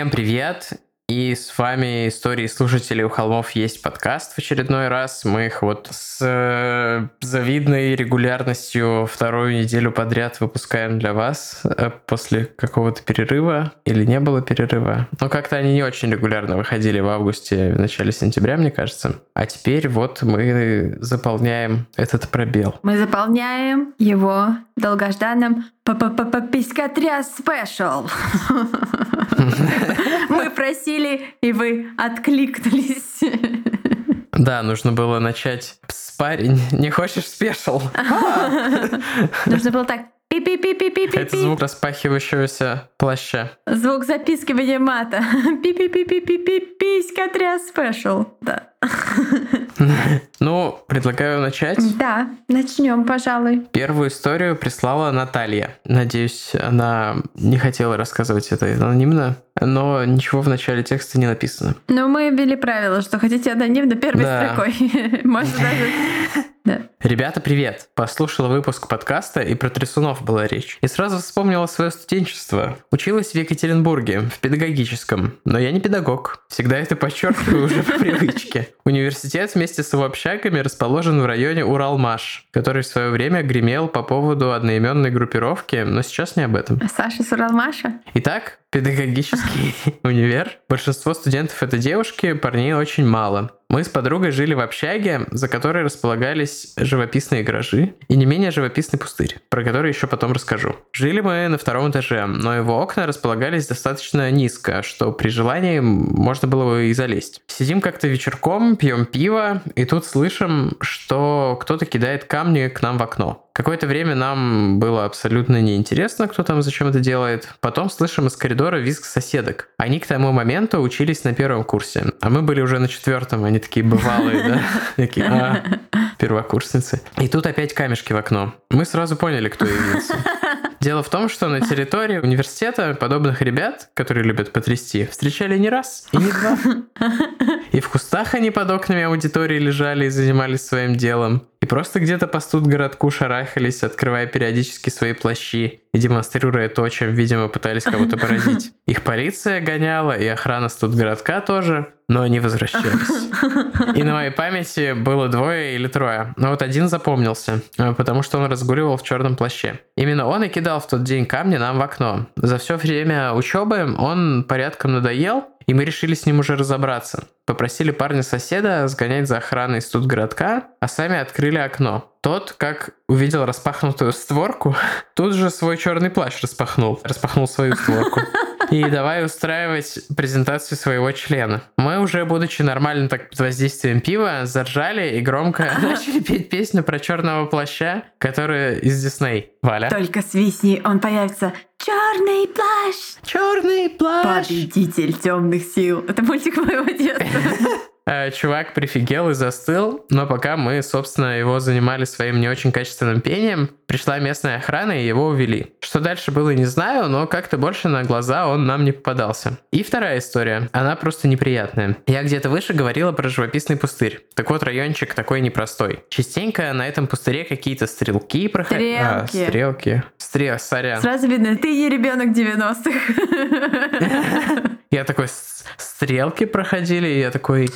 Всем привет! И с вами истории слушателей у холмов есть подкаст в очередной раз. Мы их вот с э, завидной регулярностью вторую неделю подряд выпускаем для вас э, после какого-то перерыва или не было перерыва. Но как-то они не очень регулярно выходили в августе, в начале сентября, мне кажется. А теперь вот мы заполняем этот пробел. Мы заполняем его долгожданным Писькотряс спешл. Мы просили, и вы откликнулись. Да, нужно было начать с парень, не хочешь special? Нужно было так. Это звук распахивающегося плаща. Звук запискивания мата. Пи-пи-пи-пи-пи-пи. Пискотряс special. Да. Ну, предлагаю начать. Да, начнем, пожалуй. Первую историю прислала Наталья. Надеюсь, она не хотела рассказывать это анонимно, но ничего в начале текста не написано. Но мы ввели правило, что хотите анонимно первой да. строкой. Можно даже да. Ребята, привет! Послушала выпуск подкаста, и про трясунов была речь. И сразу вспомнила свое студенчество. Училась в Екатеринбурге, в педагогическом. Но я не педагог. Всегда это подчеркиваю уже по привычке. Университет вместе с его общагами расположен в районе Уралмаш, который в свое время гремел по поводу одноименной группировки, но сейчас не об этом. Саша с Уралмаша? Итак, педагогический универ. Большинство студентов это девушки, парней очень мало. Мы с подругой жили в общаге, за которой располагались живописные гаражи и не менее живописный пустырь, про который еще потом расскажу. Жили мы на втором этаже, но его окна располагались достаточно низко, что при желании можно было бы и залезть. Сидим как-то вечерком, пьем пиво, и тут слышим, что кто-то кидает камни к нам в окно. Какое-то время нам было абсолютно неинтересно, кто там зачем это делает. Потом слышим из коридора визг соседок. Они к тому моменту учились на первом курсе, а мы были уже на четвертом, они такие бывалые, да? Такие, а, первокурсницы. И тут опять камешки в окно. Мы сразу поняли, кто явился. Дело в том, что на территории университета подобных ребят, которые любят потрясти, встречали не раз и не два. И в кустах они под окнами аудитории лежали и занимались своим делом. И просто где-то по студгородку шарахались, открывая периодически свои плащи и демонстрируя то, чем, видимо, пытались кого-то поразить. Их полиция гоняла, и охрана студгородка тоже, но они возвращались. И на моей памяти было двое или трое. Но вот один запомнился, э, потому что он разгуливал в черном плаще. Именно он и кидал в тот день камни нам в окно. За все время учебы он порядком надоел, и мы решили с ним уже разобраться. Попросили парня соседа сгонять за охраной из тут городка, а сами открыли окно. Тот, как увидел распахнутую створку, тут же свой черный плащ распахнул. Распахнул свою створку. И давай устраивать презентацию своего члена. Мы уже, будучи нормально так под воздействием пива, заржали и громко начали петь песню про черного плаща, которая из Дисней. Валя. Только свистни, он появится. Черный плащ! Черный плащ! Победитель темных сил. Это мультик моего детства. Э, чувак прифигел и застыл, но пока мы, собственно, его занимали своим не очень качественным пением, пришла местная охрана и его увели. Что дальше было, не знаю, но как-то больше на глаза он нам не попадался. И вторая история, она просто неприятная. Я где-то выше говорила про живописный пустырь. Так вот, райончик такой непростой. Частенько на этом пустыре какие-то стрелки проходят. Стрелки. А, стрелки. Стрел, сорян. Сразу видно, ты не ребенок 90-х. Я такой, стрелки проходили, и я такой,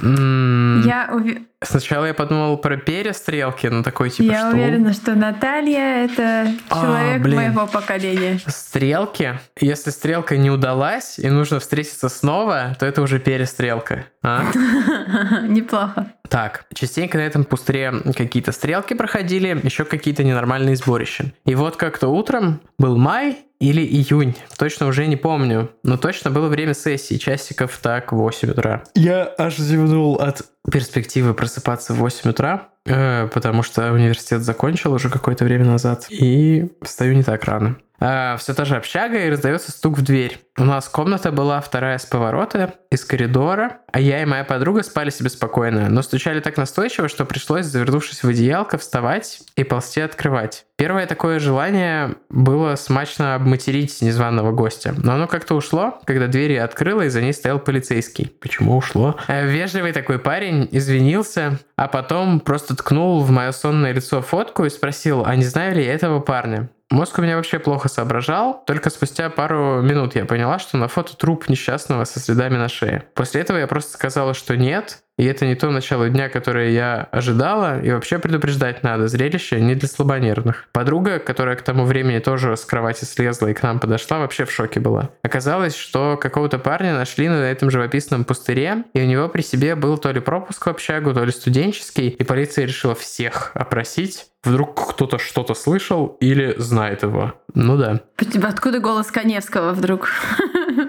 я уверена. Сначала я подумал про перестрелки, но такой типа Я что? уверена, что Наталья это а, человек а, моего поколения. Стрелки? Если стрелка не удалась и нужно встретиться снова, то это уже перестрелка. А? Неплохо. Так, частенько на этом пустыре какие-то стрелки проходили, еще какие-то ненормальные сборища. И вот как-то утром был май, или июнь, точно уже не помню, но точно было время сессии, часиков так 8 утра. Я аж зевнул от перспективы просыпаться в 8 утра, потому что университет закончил уже какое-то время назад, и встаю не так рано. А, все та же общага, и раздается стук в дверь. У нас комната была вторая с поворота, из коридора, а я и моя подруга спали себе спокойно, но стучали так настойчиво, что пришлось, завернувшись в одеялко, вставать и ползти открывать. Первое такое желание было смачно обматерить незваного гостя, но оно как-то ушло, когда двери открыла, и за ней стоял полицейский. Почему ушло? Э, вежливый такой парень извинился, а потом просто ткнул в мое сонное лицо фотку и спросил, а не знаю ли я этого парня? Мозг у меня вообще плохо соображал. Только спустя пару минут я поняла, что на фото труп несчастного со следами на шее. После этого я просто сказала, что нет, и это не то начало дня, которое я ожидала, и вообще предупреждать надо, зрелище не для слабонервных. Подруга, которая к тому времени тоже с кровати слезла и к нам подошла, вообще в шоке была. Оказалось, что какого-то парня нашли на этом живописном пустыре, и у него при себе был то ли пропуск в общагу, то ли студенческий, и полиция решила всех опросить. Вдруг кто-то что-то слышал или знает его. Ну да. Откуда голос Коневского вдруг?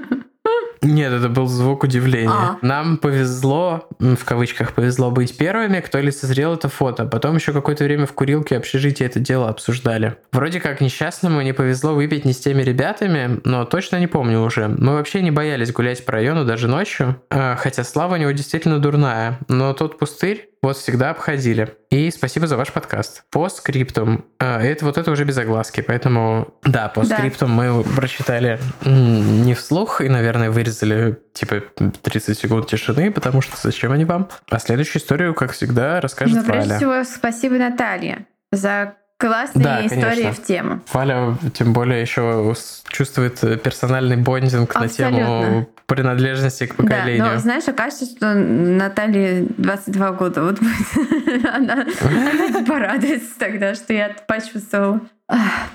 Нет, это был звук удивления. А. Нам повезло, в кавычках, повезло быть первыми, кто лицезрел это фото. Потом еще какое-то время в курилке общежития это дело обсуждали. Вроде как несчастному не повезло выпить не с теми ребятами, но точно не помню уже. Мы вообще не боялись гулять по району даже ночью, а, хотя слава у него действительно дурная. Но тот пустырь вот всегда обходили. И спасибо за ваш подкаст. По скриптам. А, это вот это уже без огласки, поэтому да, по да. скриптам мы прочитали не вслух и, наверное, вырезали типа 30 секунд тишины, потому что зачем они вам? А следующую историю, как всегда, расскажет Но, прежде всего, спасибо Наталье за Классные да, истории конечно. в тему. Валя, тем более, еще чувствует персональный бондинг Абсолютно. на тему принадлежности к поколению. Да, но знаешь, окажется, что Наталье 22 года. Вот она, она порадуется тогда, что я почувствовала.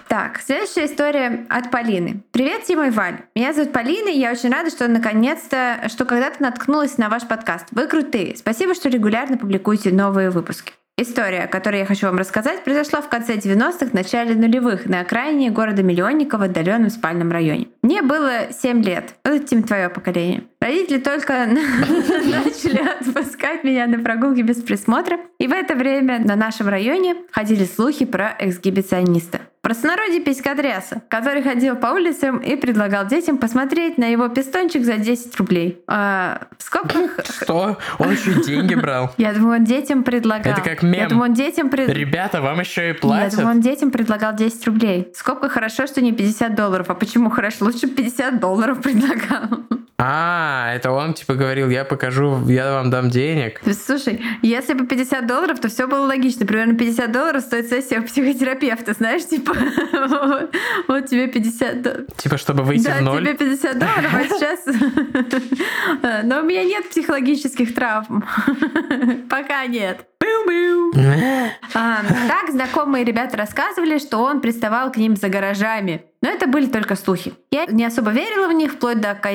Так, следующая история от Полины. Привет, Тима и Валь. Меня зовут Полина, и я очень рада, что наконец-то, что когда-то наткнулась на ваш подкаст. Вы крутые. Спасибо, что регулярно публикуете новые выпуски. История, о которой я хочу вам рассказать, произошла в конце 90-х, начале нулевых на окраине города Миллионникова в отдаленном спальном районе. Мне было 7 лет. Это, Тим, твое поколение. Родители только начали отпускать меня на прогулки без присмотра, и в это время на нашем районе ходили слухи про эксгибициониста. Простонародье писькотряса, который ходил по улицам и предлагал детям посмотреть на его пистончик за 10 рублей. А, в скобках... Что? Он еще деньги брал? Я думаю, он детям предлагал. Это как мем. Я думаю, он детям пред... Ребята, вам еще и платят? Я думаю, он детям предлагал 10 рублей. В скобках хорошо, что не 50 долларов. А почему хорошо? Лучше 50 долларов предлагал. А, это он типа говорил, я покажу, я вам дам денег. Слушай, если бы 50 долларов, то все было логично. Примерно 50 долларов стоит сессия психотерапевта, знаешь, типа вот, тебе 50 долларов. Типа, чтобы выйти да, в ноль? тебе 50 долларов, а сейчас... Но у меня нет психологических травм. Пока нет. А, так знакомые ребята рассказывали, что он приставал к ним за гаражами. Но это были только слухи. Я не особо верила в них, вплоть до ока...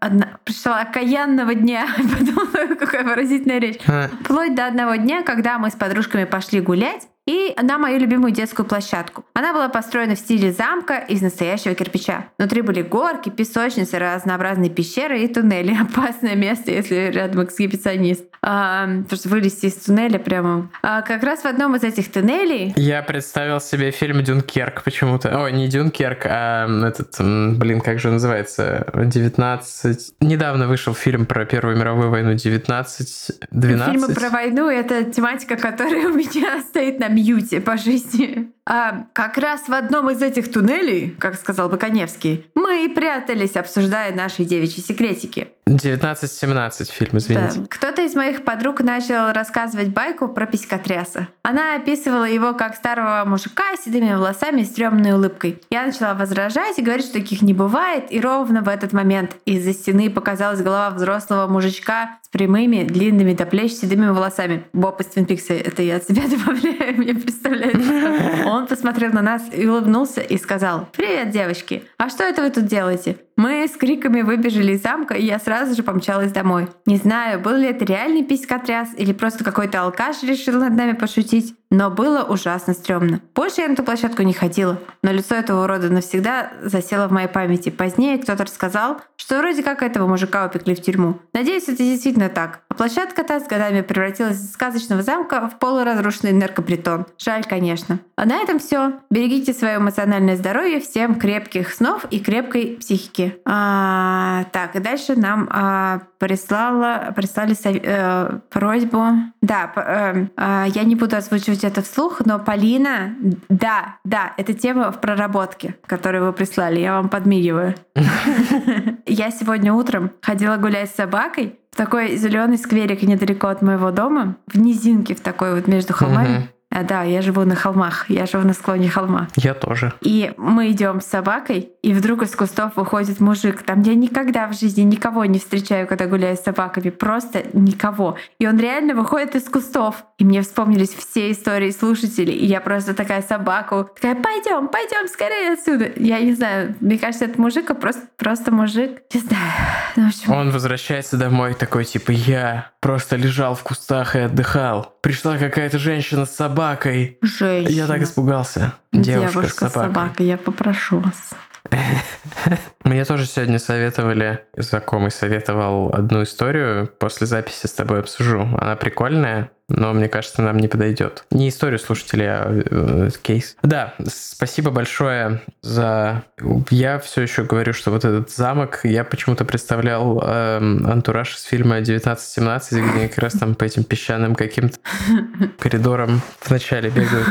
одна... пришла окаянного дня. Подумала, какая выразительная речь. Вплоть до одного дня, когда мы с подружками пошли гулять, и на мою любимую детскую площадку. Она была построена в стиле замка из настоящего кирпича. Внутри были горки, песочницы, разнообразные пещеры и туннели. Опасное место, если рядом эксгибиционист. А, потому что вылезти из туннеля прямо... А, как раз в одном из этих туннелей... Я представил себе фильм «Дюнкерк» почему-то. Ой, не «Дюнкерк», а этот, блин, как же называется? 19... Недавно вышел фильм про Первую мировую войну 19... 12. Фильмы про войну — это тематика, которая у меня стоит на мьюте по жизни. А как раз в одном из этих туннелей, как сказал бы Коневский, мы и прятались, обсуждая наши девичьи секретики. 19-17 фильм, извините. Да. Кто-то из моих подруг начал рассказывать байку про писькотряса. Она описывала его как старого мужика с седыми волосами и стрёмной улыбкой. Я начала возражать и говорить, что таких не бывает, и ровно в этот момент из-за стены показалась голова взрослого мужичка с прямыми, длинными до плеч седыми волосами. Боб из Твин Пикса, это я от себя добавляю, мне представляется. Он посмотрел на нас и улыбнулся и сказал, «Привет, девочки! А что это вы тут делаете?» Мы с криками выбежали из замка, и я сразу же помчалась домой. Не знаю, был ли это реальный писькотряс или просто какой-то алкаш решил над нами пошутить, но было ужасно стрёмно. Больше я на эту площадку не ходила, но лицо этого урода навсегда засело в моей памяти. Позднее кто-то рассказал, что вроде как этого мужика упекли в тюрьму. Надеюсь, это действительно так. А площадка та с годами превратилась из сказочного замка в полуразрушенный наркопритон. Жаль, конечно. А на этом все. Берегите свое эмоциональное здоровье, всем крепких снов и крепкой психики. А, так, и дальше нам а, прислала, прислали э, просьбу. Да, э, э, я не буду озвучивать это вслух, но Полина, да, да, это тема в проработке, которую вы прислали. Я вам подмигиваю. Я сегодня утром ходила гулять с собакой в такой зеленый скверик недалеко от моего дома, в низинке в такой вот между холмами. Да, я живу на холмах, я живу на склоне холма. Я тоже. И мы идем с собакой, и вдруг из кустов выходит мужик. Там я никогда в жизни никого не встречаю, когда гуляю с собаками. Просто никого. И он реально выходит из кустов. И мне вспомнились все истории слушателей. И я просто такая собаку, такая, пойдем, пойдем скорее отсюда. Я не знаю, мне кажется, это мужик, а просто, просто мужик. Не знаю. Ну, в общем, Он возвращается домой такой, типа, я просто лежал в кустах и отдыхал. Пришла какая-то женщина с собакой. женщина. Я так испугался. Девушка, Девушка с собакой. собака, я попрошу вас. Мне тоже сегодня советовали, знакомый советовал одну историю, после записи с тобой обсужу. Она прикольная, но мне кажется, нам не подойдет. Не историю слушателей, а э, кейс. Да, спасибо большое за... Я все еще говорю, что вот этот замок, я почему-то представлял эм, антураж из фильма 1917, где как раз там по этим песчаным каким-то коридорам вначале бегают.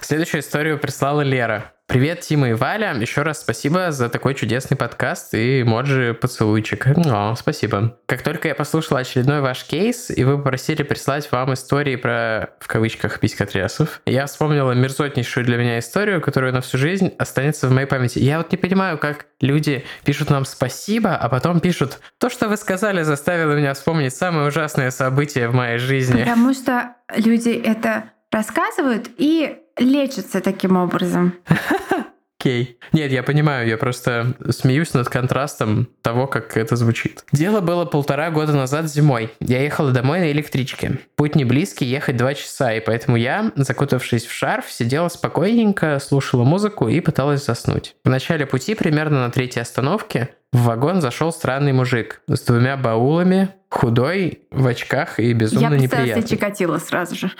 Следующую историю прислала Лера. Привет, Тима и Валя. Еще раз спасибо за такой чудесный подкаст и моджи поцелуйчик. О, спасибо. Как только я послушал очередной ваш кейс, и вы попросили прислать вам истории про, в кавычках, писькотрясов, я вспомнила мерзотнейшую для меня историю, которая на всю жизнь останется в моей памяти. Я вот не понимаю, как люди пишут нам спасибо, а потом пишут «То, что вы сказали, заставило меня вспомнить самое ужасное событие в моей жизни». Потому что люди это рассказывают и лечатся таким образом. Окей. Нет, я понимаю, я просто смеюсь над контрастом того, как это звучит. Дело было полтора года назад зимой. Я ехала домой на электричке. Путь не близкий, ехать два часа, и поэтому я, закутавшись в шарф, сидела спокойненько, слушала музыку и пыталась заснуть. В начале пути, примерно на третьей остановке, в вагон зашел странный мужик с двумя баулами, худой, в очках и безумно Я неприятный. себе Чикатило сразу же.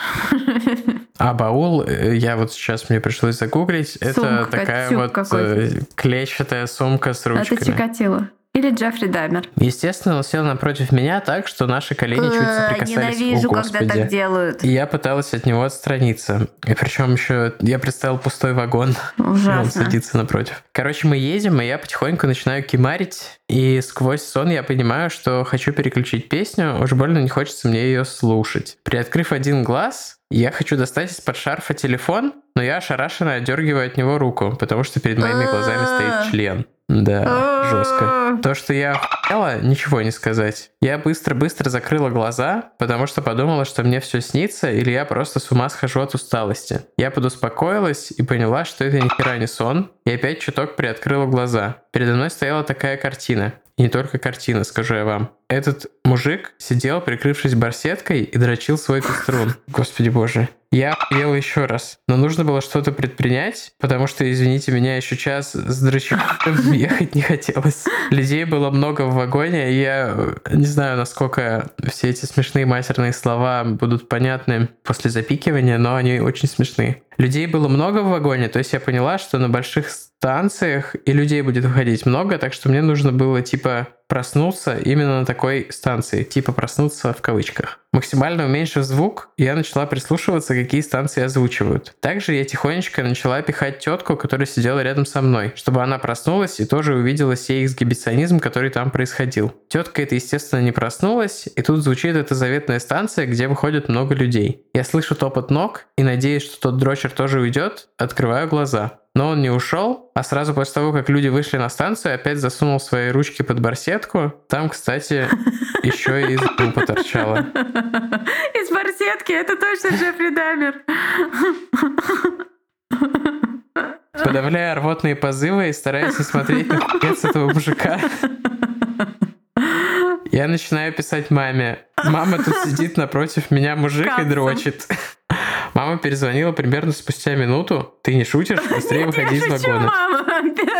А баул, э, я вот сейчас мне пришлось загуглить, это Сумка, такая тюк вот э, клетчатая сумка с ручками. Это Чикатило. Или Джеффри Даймер. Естественно, он сел напротив меня так, что наши колени чуть Э, соприкасались. Ненавижу, О, когда так делают. И я пыталась от него отстраниться. И причем еще я представил пустой вагон. и Он Ужасно. садится напротив. Короче, мы едем, и я потихоньку начинаю кимарить. И сквозь сон я понимаю, что хочу переключить песню. Уж больно не хочется мне ее слушать. Приоткрыв один глаз, я хочу достать из-под шарфа телефон, но я ошарашенно отдергиваю от него руку, потому что перед моими глазами стоит член. Да, жестко. То, что я охуела, ничего не сказать. Я быстро-быстро закрыла глаза, потому что подумала, что мне все снится, или я просто с ума схожу от усталости. Я подуспокоилась и поняла, что это ни хера не сон, и опять чуток приоткрыла глаза. Передо мной стояла такая картина. И не только картина, скажу я вам. Этот мужик сидел, прикрывшись барсеткой, и дрочил свой пеструн. Господи боже. Я ел еще раз. Но нужно было что-то предпринять, потому что, извините меня, еще час с дрочевым ехать не хотелось. Людей было много в вагоне, и я э, не знаю, насколько все эти смешные матерные слова будут понятны после запикивания, но они очень смешные. Людей было много в вагоне, то есть я поняла, что на больших станциях и людей будет выходить много, так что мне нужно было типа проснуться именно на такой станции, типа проснуться в кавычках. Максимально уменьшив звук, я начала прислушиваться, какие станции озвучивают. Также я тихонечко начала пихать тетку, которая сидела рядом со мной, чтобы она проснулась и тоже увидела сей эксгибиционизм, который там происходил. Тетка это, естественно, не проснулась, и тут звучит эта заветная станция, где выходит много людей. Я слышу топот ног и надеюсь, что тот дрочер тоже уйдет, открываю глаза. Но он не ушел, а сразу после того, как люди вышли на станцию, опять засунул свои ручки под барсетку. Там, кстати, еще и зуба торчала. Из барсетки, это точно Джеффри Даймер. Подавляя рвотные позывы и стараясь не смотреть на хуец этого мужика, я начинаю писать маме. Мама тут сидит напротив меня мужик и дрочит. Мама перезвонила примерно спустя минуту. Ты не шутишь? Быстрее выходи из вагона.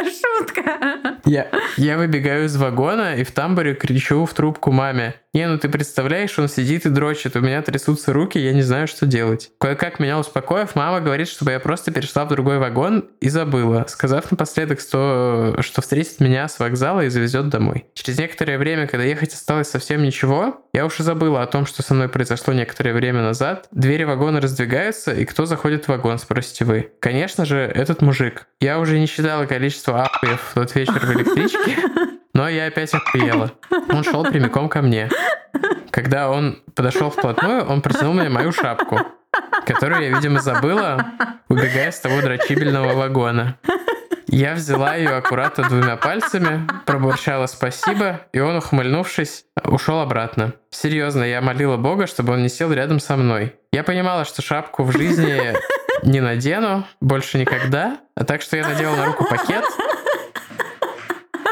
Шутка. Я, я выбегаю из вагона и в тамбуре кричу в трубку маме. Не, ну ты представляешь, он сидит и дрочит, у меня трясутся руки, я не знаю, что делать. Кое-как меня успокоив, мама говорит, чтобы я просто перешла в другой вагон и забыла, сказав напоследок, что, что встретит меня с вокзала и завезет домой. Через некоторое время, когда ехать осталось совсем ничего, я уж и забыла о том, что со мной произошло некоторое время назад. Двери вагона раздвигаются, и кто заходит в вагон, спросите вы. Конечно же, этот мужик. Я уже не считала количество ахуев в тот вечер в электричке, но я опять охуела. Он шел прямиком ко мне. Когда он подошел вплотную, он протянул мне мою шапку. которую я, видимо, забыла, убегая с того дрочибельного вагона. Я взяла ее аккуратно двумя пальцами, пробурчала спасибо, и он, ухмыльнувшись, ушел обратно. Серьезно, я молила Бога, чтобы он не сел рядом со мной. Я понимала, что шапку в жизни не надену больше никогда, так что я надела на руку пакет,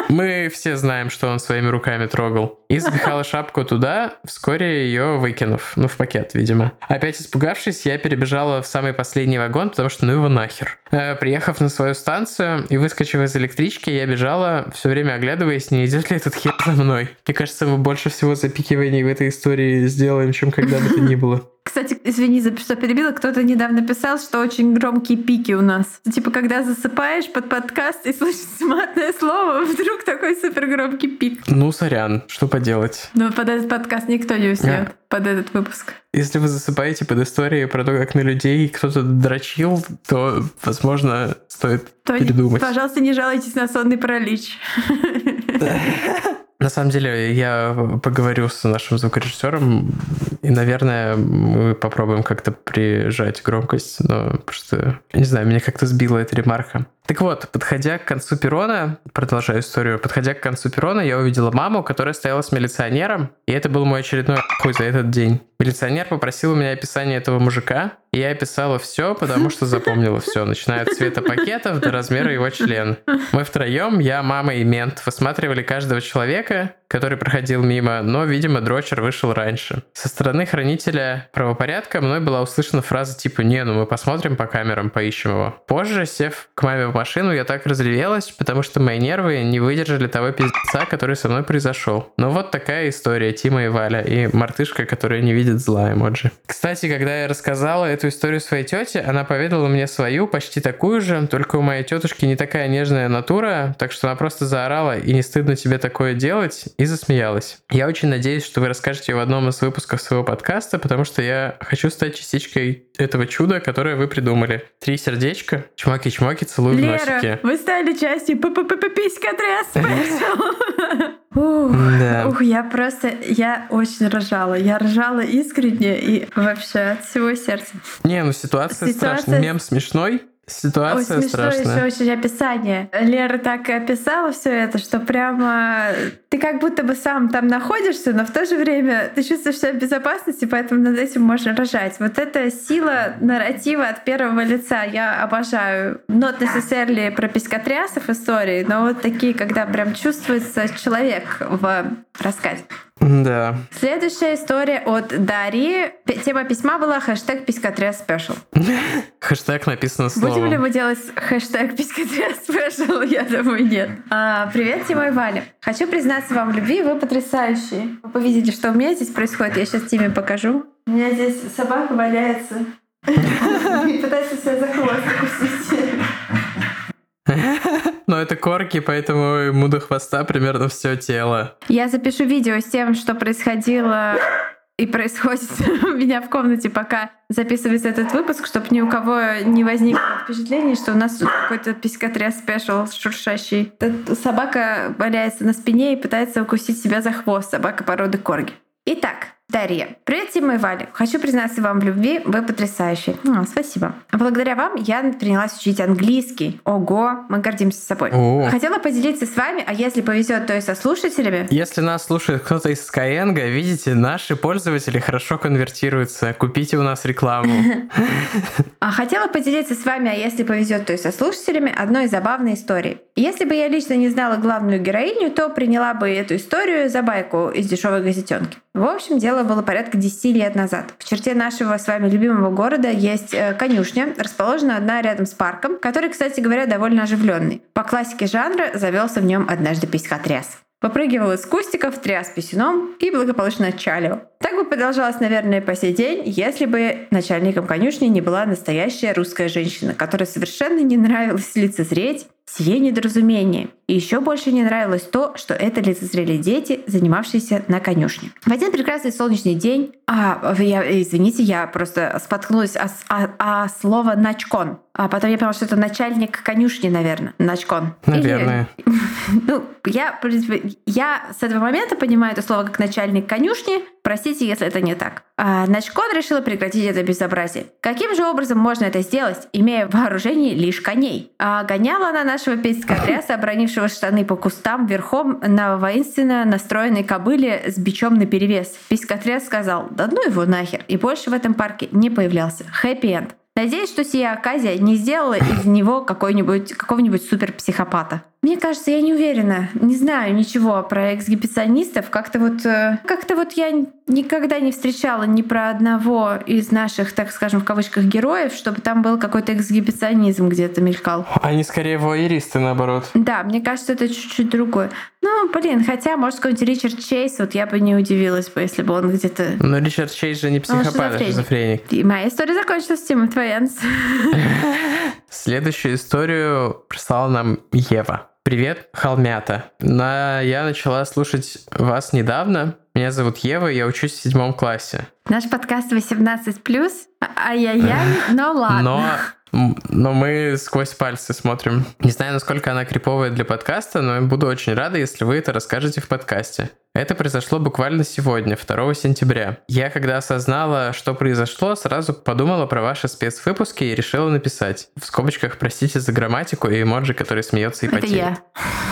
мы все знаем, что он своими руками трогал. И запихала шапку туда, вскоре ее выкинув. Ну, в пакет, видимо. Опять испугавшись, я перебежала в самый последний вагон, потому что ну его нахер. Э, приехав на свою станцию и выскочив из электрички, я бежала, все время оглядываясь, не идет ли этот хер за мной. Мне кажется, мы больше всего запикиваний в этой истории сделаем, чем когда бы то ни было. Кстати, извини, за что перебила, кто-то недавно писал, что очень громкие пики у нас. Типа, когда засыпаешь под подкаст и слышишь матное слово, вдруг такой супер громкий пик. Ну, сорян, что поделать. Но под этот подкаст никто не уснет, а. под этот выпуск. Если вы засыпаете под историей про то, как на людей кто-то дрочил, то, возможно, стоит то передумать. Пожалуйста, не жалуйтесь на сонный паралич. На самом деле, я поговорю с нашим звукорежиссером, и, наверное, мы попробуем как-то прижать громкость, но просто, не знаю, меня как-то сбила эта ремарка. Так вот, подходя к концу перрона, продолжаю историю, подходя к концу перрона, я увидела маму, которая стояла с милиционером, и это был мой очередной хуй за этот день. Милиционер попросил у меня описание этого мужика, и я описала все, потому что запомнила все, начиная от цвета пакетов до размера его члена. Мы втроем, я, мама и мент, высматривали каждого человека, который проходил мимо, но, видимо, дрочер вышел раньше. Со стороны хранителя правопорядка мной была услышана фраза типа «Не, ну мы посмотрим по камерам, поищем его». Позже, сев к маме в машину, я так разревелась, потому что мои нервы не выдержали того пиздеца, который со мной произошел. Но вот такая история Тима и Валя, и мартышка, которая не видит зла эмоджи. Кстати, когда я рассказала эту историю своей тете, она поведала мне свою, почти такую же, только у моей тетушки не такая нежная натура, так что она просто заорала, и не стыдно тебе такое делать, и засмеялась. Я очень надеюсь, что вы расскажете в одном из выпусков своего подкаста, потому что я хочу стать частичкой этого чуда, которое вы придумали. Три сердечка, чмоки-чмоки, целую Лера, в носики. вы стали частью писька Ух, я просто, я очень рожала. Я рожала искренне и вообще от всего сердца. Не, ну ситуация, ситуация... страшная. Мем смешной, Ситуация Ой, смешное страшная. еще очень описание. Лера так описала все это, что прямо ты как будто бы сам там находишься, но в то же время ты чувствуешь себя в безопасности, поэтому над этим можно рожать. Вот эта сила нарратива от первого лица я обожаю. Not necessarily про пескотрясов истории, но вот такие, когда прям чувствуется человек в рассказе. Да. Следующая история от Дарьи. Тема письма была хэштег пискотряс special. Хэштег написано словом. Будем ли мы делать хэштег пискотряс special? Я думаю, нет. А, привет, Тима и Валя. Хочу признаться вам в любви, вы потрясающие. Вы повидите, что у меня здесь происходит. Я сейчас Тиме покажу. У меня здесь собака валяется. И пытается себя за хвост укусить. Но это корки, поэтому ему до хвоста примерно все тело. Я запишу видео с тем, что происходило и происходит у меня в комнате, пока записывается этот выпуск, чтобы ни у кого не возникло впечатление, что у нас какой-то пискотряс спешл шуршащий. Собака валяется на спине и пытается укусить себя за хвост. Собака породы корги. Итак, Дарья. Привет, Тима и Валя. Хочу признаться вам в любви, вы потрясающие. О, спасибо. Благодаря вам я принялась учить английский. Ого, мы гордимся собой. О. Хотела поделиться с вами, а если повезет, то и со слушателями. Если нас слушает кто-то из Skyeng, видите, наши пользователи хорошо конвертируются. Купите у нас рекламу. А хотела поделиться с вами, а если повезет, то и со слушателями, одной забавной историей. Если бы я лично не знала главную героиню, то приняла бы эту историю за байку из дешевой газетенки. В общем, дело было порядка 10 лет назад. В черте нашего с вами любимого города есть э, конюшня, расположена одна рядом с парком, который, кстати говоря, довольно оживленный. По классике жанра завелся в нем однажды писькотряс. Попрыгивал из кустиков, тряс писюном и благополучно отчалил. Так бы продолжалось, наверное, по сей день, если бы начальником конюшни не была настоящая русская женщина, которая совершенно не нравилось лицезреть сие недоразумение. И еще больше не нравилось то, что это лицезрели дети, занимавшиеся на конюшне. В один прекрасный солнечный день, а, я, извините, я просто споткнулась о, о, о слово «начкон». А потом я поняла, что это начальник конюшни, наверное, начкон. Наверное. Или, ну, я, я с этого момента понимаю это слово как начальник конюшни. Простите, если это не так. А Начкон решила прекратить это безобразие. Каким же образом можно это сделать, имея в вооружении лишь коней? А гоняла она нашего пескотряса, обронившего штаны по кустам, верхом на воинственно настроенной кобыле с бичом на перевес. Пескотряс сказал, да ну его нахер, и больше в этом парке не появлялся. Хэппи-энд. Надеюсь, что сия оказия не сделала из него какого-нибудь суперпсихопата. Мне кажется, я не уверена, не знаю ничего про эксгибиционистов. Как-то вот, э, как-то вот я никогда не встречала ни про одного из наших, так скажем, в кавычках героев, чтобы там был какой-то эксгибиционизм где-то мелькал. Они скорее воеристы, наоборот. Да, мне кажется, это чуть-чуть другое. Ну, блин, хотя, может, какой-нибудь Ричард Чейз, вот я бы не удивилась бы, если бы он где-то... Но Ричард Чейз же не психопат, а шизофреник. И моя история закончилась, Тима, твоя. Следующую историю прислала нам Ева. Привет, холмята. На... Я начала слушать вас недавно. Меня зовут Ева, я учусь в седьмом классе. Наш подкаст 18+, ай-яй-яй, но ладно. Но но мы сквозь пальцы смотрим. Не знаю, насколько она криповая для подкаста, но буду очень рада, если вы это расскажете в подкасте. Это произошло буквально сегодня, 2 сентября. Я, когда осознала, что произошло, сразу подумала про ваши спецвыпуски и решила написать. В скобочках, простите за грамматику и эмоджи, который смеется и потеет. Это я.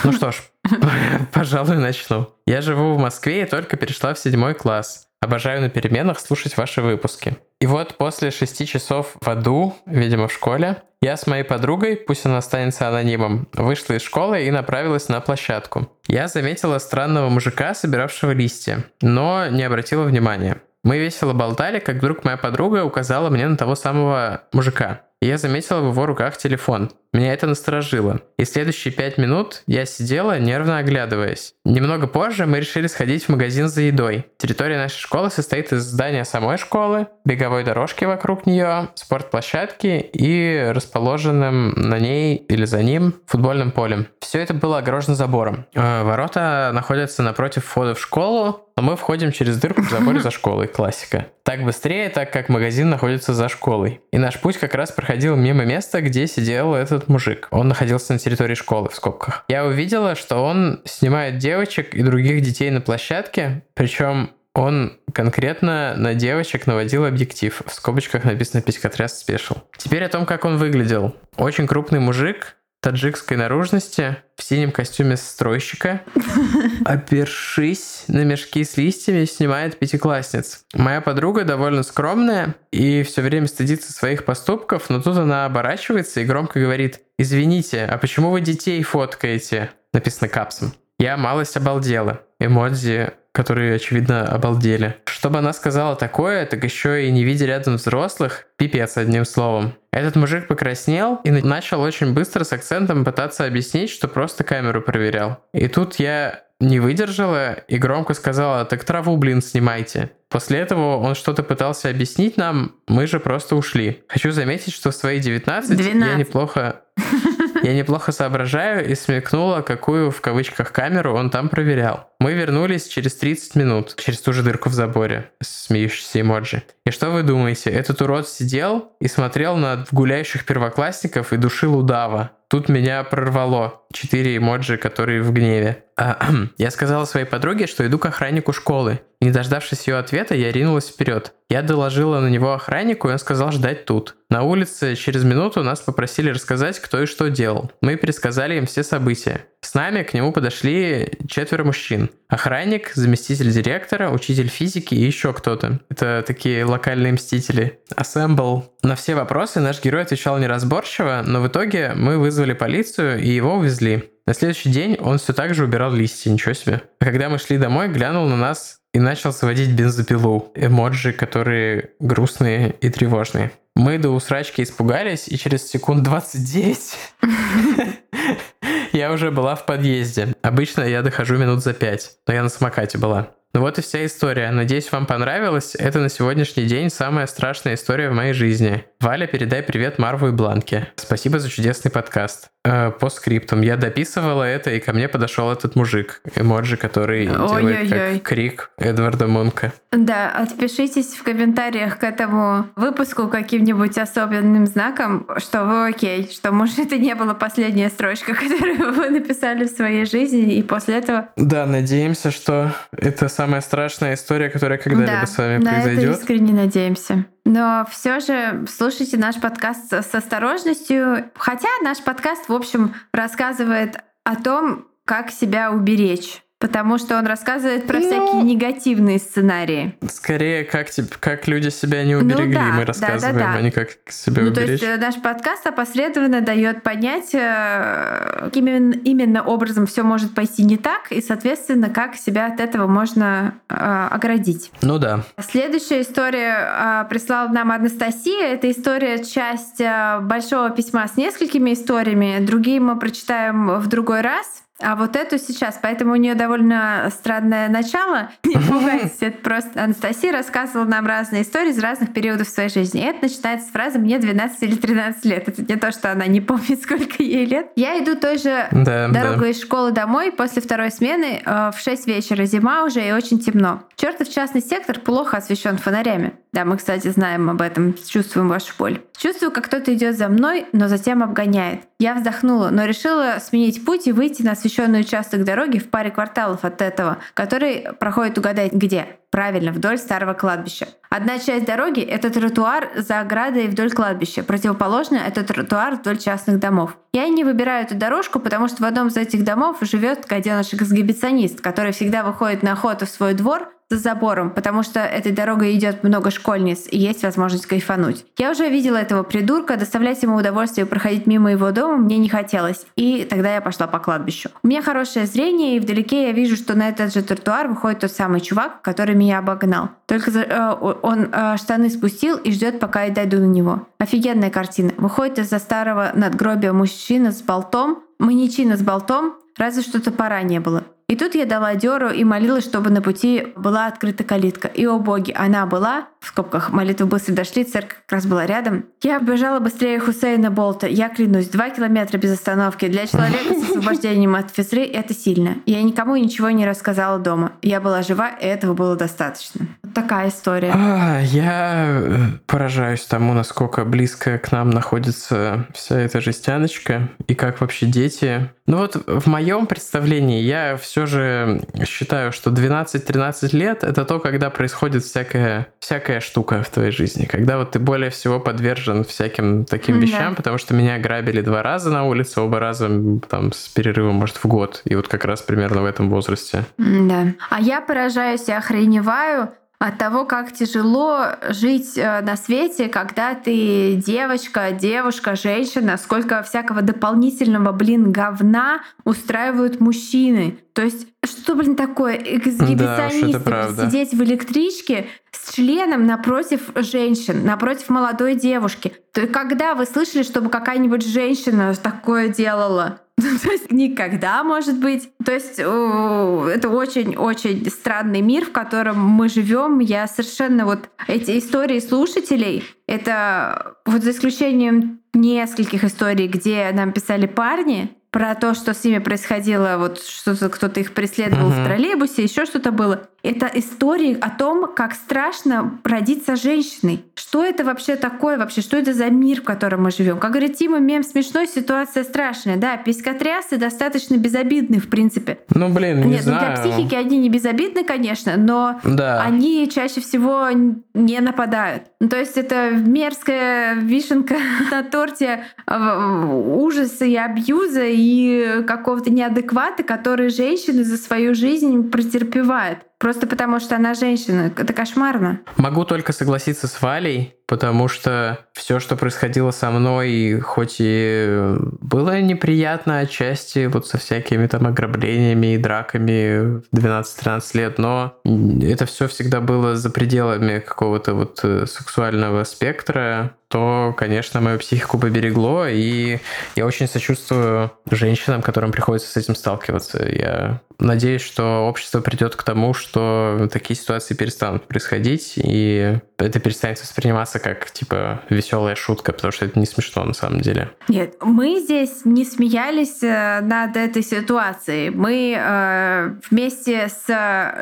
Ну что ж, пожалуй, начну. Я живу в Москве и только перешла в седьмой класс. Обожаю на переменах слушать ваши выпуски. И вот после шести часов в аду, видимо, в школе, я с моей подругой, пусть она останется анонимом, вышла из школы и направилась на площадку. Я заметила странного мужика, собиравшего листья, но не обратила внимания. Мы весело болтали, как вдруг моя подруга указала мне на того самого мужика я заметила в его руках телефон. Меня это насторожило. И следующие пять минут я сидела, нервно оглядываясь. Немного позже мы решили сходить в магазин за едой. Территория нашей школы состоит из здания самой школы, беговой дорожки вокруг нее, спортплощадки и расположенным на ней или за ним футбольным полем. Все это было огорожено забором. Э, ворота находятся напротив входа в школу, но мы входим через дырку в заборе за школой. Классика. Так быстрее, так как магазин находится за школой. И наш путь как раз проходил мимо места, где сидел этот мужик. Он находился на территории школы, в скобках. Я увидела, что он снимает девочек и других детей на площадке, причем он конкретно на девочек наводил объектив. В скобочках написано «Писькотряс спешил». Теперь о том, как он выглядел. Очень крупный мужик, таджикской наружности в синем костюме стройщика, опершись на мешки с листьями, снимает пятиклассниц. Моя подруга довольно скромная и все время стыдится своих поступков, но тут она оборачивается и громко говорит «Извините, а почему вы детей фоткаете?» Написано капсом. Я малость обалдела. Эмодзи которые, очевидно, обалдели. Чтобы она сказала такое, так еще и не видя рядом взрослых, пипец одним словом. Этот мужик покраснел и начал очень быстро с акцентом пытаться объяснить, что просто камеру проверял. И тут я не выдержала и громко сказала, так траву, блин, снимайте. После этого он что-то пытался объяснить нам, мы же просто ушли. Хочу заметить, что в свои 19 12. я неплохо я неплохо соображаю и смекнула, какую в кавычках камеру он там проверял. Мы вернулись через 30 минут, через ту же дырку в заборе, смеющийся эмоджи. И что вы думаете, этот урод сидел и смотрел на гуляющих первоклассников и душил удава. Тут меня прорвало. Четыре эмоджи, которые в гневе. А, я сказала своей подруге, что иду к охраннику школы. Не дождавшись ее ответа, я ринулась вперед. Я доложила на него охраннику, и он сказал ждать тут. На улице через минуту нас попросили рассказать, кто и что делал. Мы пересказали им все события. С нами к нему подошли четверо мужчин. Охранник, заместитель директора, учитель физики и еще кто-то. Это такие локальные мстители. Assemble. На все вопросы наш герой отвечал неразборчиво, но в итоге мы вызвали полицию и его увезли. На следующий день он все так же убирал листья, ничего себе. А когда мы шли домой, глянул на нас и начал сводить бензопилу. Эмоджи, которые грустные и тревожные. Мы до усрачки испугались, и через секунд 29 я уже была в подъезде. Обычно я дохожу минут за пять, но я на самокате была. Ну вот и вся история. Надеюсь, вам понравилось. Это на сегодняшний день самая страшная история в моей жизни. Валя, передай привет Марву и Бланке. Спасибо за чудесный подкаст. Э, по скриптам. Я дописывала это, и ко мне подошел этот мужик. Эмоджи, который Ой-ой-ой. делает как крик Эдварда Мунка. Да, отпишитесь в комментариях к этому выпуску каким-нибудь особенным знаком, что вы окей, что, может, это не была последняя строчка, которую вы написали в своей жизни, и после этого... Да, надеемся, что это самая страшная история, которая когда-либо да, с вами на произойдет. это искренне надеемся. Но все же слушайте наш подкаст с осторожностью. Хотя наш подкаст, в общем, рассказывает о том, как себя уберечь. Потому что он рассказывает про Ну, всякие негативные сценарии. Скорее, как, тип- как люди себя не уберегли, Ну да, мы да, рассказываем, да, да. а не как себя Ну, то уберечь. есть э, наш подкаст опосредованно дает понять, э, каким именно, именно образом все может пойти не так, и, соответственно, как себя от этого можно э, оградить. Ну да. Следующая история э, прислала нам Анастасия. Это история часть э, большого письма с несколькими историями. Другие мы прочитаем в другой раз. А вот эту сейчас, поэтому у нее довольно странное начало. Не пугайтесь, это просто Анастасия рассказывала нам разные истории из разных периодов своей жизни. И это начинается с фразы «мне 12 или 13 лет». Это не то, что она не помнит, сколько ей лет. Я иду той же Да, дорогой из школы домой после второй смены э, в 6 вечера. Зима уже и очень темно. Чертов частный сектор плохо освещен фонарями. Да, мы, кстати, знаем об этом, чувствуем вашу боль. Чувствую, как кто-то идет за мной, но затем обгоняет. Я вздохнула, но решила сменить путь и выйти на освещенный участок дороги в паре кварталов от этого, который проходит угадать где. Правильно, вдоль старого кладбища. Одна часть дороги — это тротуар за оградой вдоль кладбища, противоположная — это тротуар вдоль частных домов. Я не выбираю эту дорожку, потому что в одном из этих домов живет гаденыш-эксгибиционист, который всегда выходит на охоту в свой двор за забором, потому что этой дорогой идет много школьниц и есть возможность кайфануть. Я уже видела этого придурка, доставлять ему удовольствие проходить мимо его дома мне не хотелось, и тогда я пошла по кладбищу. У меня хорошее зрение, и вдалеке я вижу, что на этот же тротуар выходит тот самый чувак, который меня обогнал. Только э, он э, штаны спустил и ждет, пока я дойду на него. Офигенная картина. Выходит из-за старого надгробия мужчина с болтом, маньячина с болтом, разве что топора не было. И тут я дала дёру и молилась, чтобы на пути была открыта калитка. И, о боги, она была, в скобках, молитвы быстро дошли, церковь как раз была рядом. Я бежала быстрее Хусейна Болта. Я клянусь, два километра без остановки. Для человека с освобождением от физры это сильно. Я никому ничего не рассказала дома. Я была жива, и этого было достаточно. Вот такая история. А, Я э, поражаюсь тому, насколько близко к нам находится вся эта жестяночка, и как вообще дети. Ну вот в моем представлении я все же считаю, что 12-13 лет это то, когда происходит всякая, всякая штука в твоей жизни, когда вот ты более всего подвержен всяким таким да. вещам, потому что меня грабили два раза на улице, оба раза там с перерывом, может, в год, и вот как раз примерно в этом возрасте. Да. А я поражаюсь и охреневаю от того, как тяжело жить э, на свете, когда ты девочка, девушка, женщина, сколько всякого дополнительного, блин, говна устраивают мужчины. То есть, что, блин, такое? Эксгибиционисты правда. сидеть в электричке с членом напротив женщин, напротив молодой девушки. То есть, когда вы слышали, чтобы какая-нибудь женщина такое делала? Ну, То есть никогда, может быть. То есть это очень-очень странный мир, в котором мы живем. Я совершенно вот эти истории слушателей, это вот за исключением нескольких историй, где нам писали парни, про то, что с ними происходило, вот что-то кто-то их преследовал в Мгм. троллейбусе, еще что-то было. Это истории о том, как страшно родиться женщиной. Что это вообще такое вообще? Что это за мир, в котором мы живем? Как говорит Тима, мем смешной, ситуация страшная. Да, писькотрясы достаточно безобидны, в принципе. Ну, блин, не Нет, ну знаю. для психики они не безобидны, конечно, но Да. они чаще всего не нападают. Ну, то есть это мерзкая вишенка на торте э, ужаса и абьюза и какого-то неадеквата, который женщины за свою жизнь претерпевают. Просто потому, что она женщина. Это кошмарно. Могу только согласиться с Валей, потому что все, что происходило со мной, хоть и было неприятно отчасти, вот со всякими там ограблениями и драками в 12-13 лет, но это все всегда было за пределами какого-то вот э, сексуального спектра, то, конечно, мою психику поберегло, и я очень сочувствую женщинам, которым приходится с этим сталкиваться. Я надеюсь, что общество придет к тому, что такие ситуации перестанут происходить, и это перестанет восприниматься восприниматься как, типа, веселая шутка, потому что это не смешно на самом деле. Нет, мы здесь не смеялись э, над этой ситуацией. Мы э, вместе с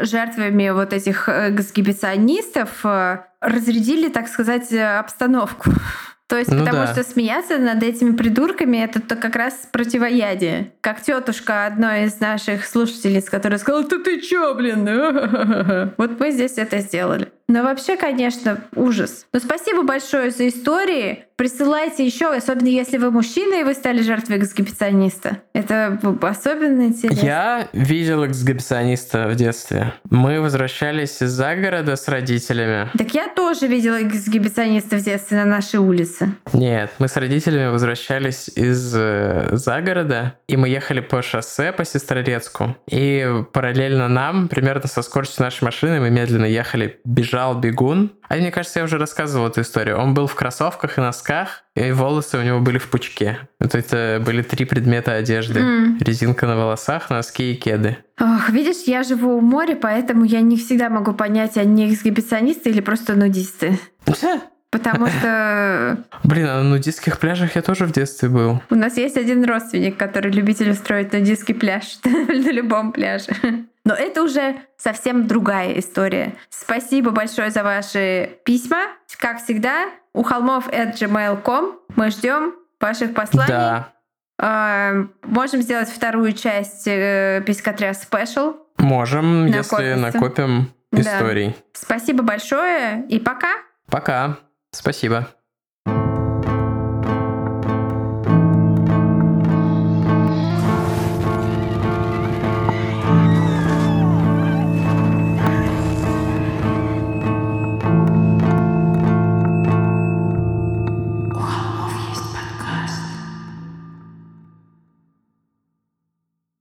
жертвами вот этих эксгибиционистов э, разрядили, так сказать, обстановку. То есть, ну потому да. что смеяться над этими придурками это то как раз противоядие. Как тетушка одной из наших слушательниц, которая сказала: Ты ты чё, блин? Вот мы здесь это сделали. Но вообще, конечно, ужас. Но спасибо большое за истории. Присылайте еще, особенно если вы мужчина и вы стали жертвой эксгибициониста. Это особенно интересно. Я видел эксгибициониста в детстве. Мы возвращались из загорода с родителями. Так я тоже видела эксгибициониста в детстве на нашей улице. Нет, мы с родителями возвращались из э, загорода, и мы ехали по шоссе по Сестрорецку. И параллельно нам, примерно со скоростью нашей машины, мы медленно ехали, бежал бегун. А мне кажется, я уже рассказывал эту историю. Он был в кроссовках и носках, и волосы у него были в пучке. Вот это были три предмета одежды. Mm. Резинка на волосах, носки и кеды. Ох, видишь, я живу у моря, поэтому я не всегда могу понять, они эксгибиционисты или просто нудисты. Потому что... Блин, а на нудистских пляжах я тоже в детстве был. У нас есть один родственник, который любитель устроить нудистский пляж на любом пляже. Но это уже совсем другая история. Спасибо большое за ваши письма. Как всегда, у холмов at gmail.com мы ждем ваших посланий. Да. А, можем сделать вторую часть э, Пискотря спешл. Можем, Накопится. если накопим историй. Да. Спасибо большое и пока. Пока. Спасибо.